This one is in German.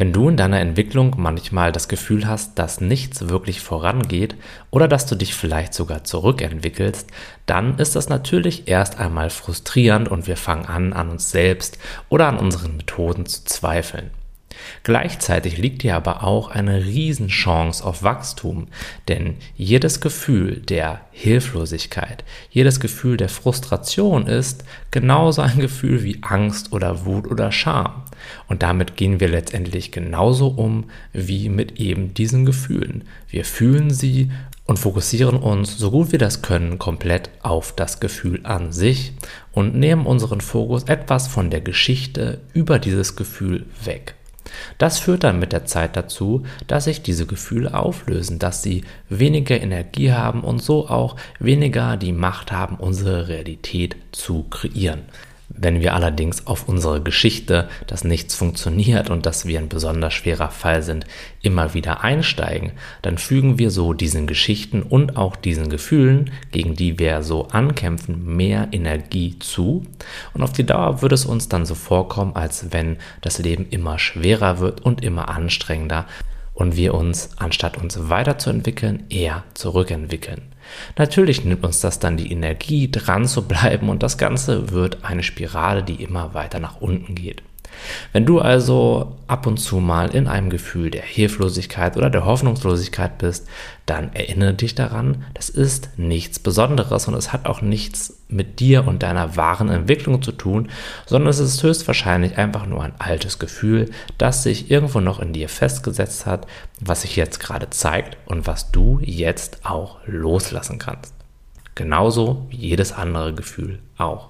Wenn du in deiner Entwicklung manchmal das Gefühl hast, dass nichts wirklich vorangeht oder dass du dich vielleicht sogar zurückentwickelst, dann ist das natürlich erst einmal frustrierend und wir fangen an, an uns selbst oder an unseren Methoden zu zweifeln. Gleichzeitig liegt hier aber auch eine Riesenchance auf Wachstum, denn jedes Gefühl der Hilflosigkeit, jedes Gefühl der Frustration ist genauso ein Gefühl wie Angst oder Wut oder Scham. Und damit gehen wir letztendlich genauso um wie mit eben diesen Gefühlen. Wir fühlen sie und fokussieren uns, so gut wir das können, komplett auf das Gefühl an sich und nehmen unseren Fokus etwas von der Geschichte über dieses Gefühl weg. Das führt dann mit der Zeit dazu, dass sich diese Gefühle auflösen, dass sie weniger Energie haben und so auch weniger die Macht haben, unsere Realität zu kreieren. Wenn wir allerdings auf unsere Geschichte, dass nichts funktioniert und dass wir ein besonders schwerer Fall sind, immer wieder einsteigen, dann fügen wir so diesen Geschichten und auch diesen Gefühlen, gegen die wir so ankämpfen, mehr Energie zu. Und auf die Dauer wird es uns dann so vorkommen, als wenn das Leben immer schwerer wird und immer anstrengender und wir uns, anstatt uns weiterzuentwickeln, eher zurückentwickeln. Natürlich nimmt uns das dann die Energie, dran zu bleiben und das Ganze wird eine Spirale, die immer weiter nach unten geht. Wenn du also ab und zu mal in einem Gefühl der Hilflosigkeit oder der Hoffnungslosigkeit bist, dann erinnere dich daran, das ist nichts Besonderes und es hat auch nichts mit dir und deiner wahren Entwicklung zu tun, sondern es ist höchstwahrscheinlich einfach nur ein altes Gefühl, das sich irgendwo noch in dir festgesetzt hat, was sich jetzt gerade zeigt und was du jetzt auch loslassen kannst. Genauso wie jedes andere Gefühl auch.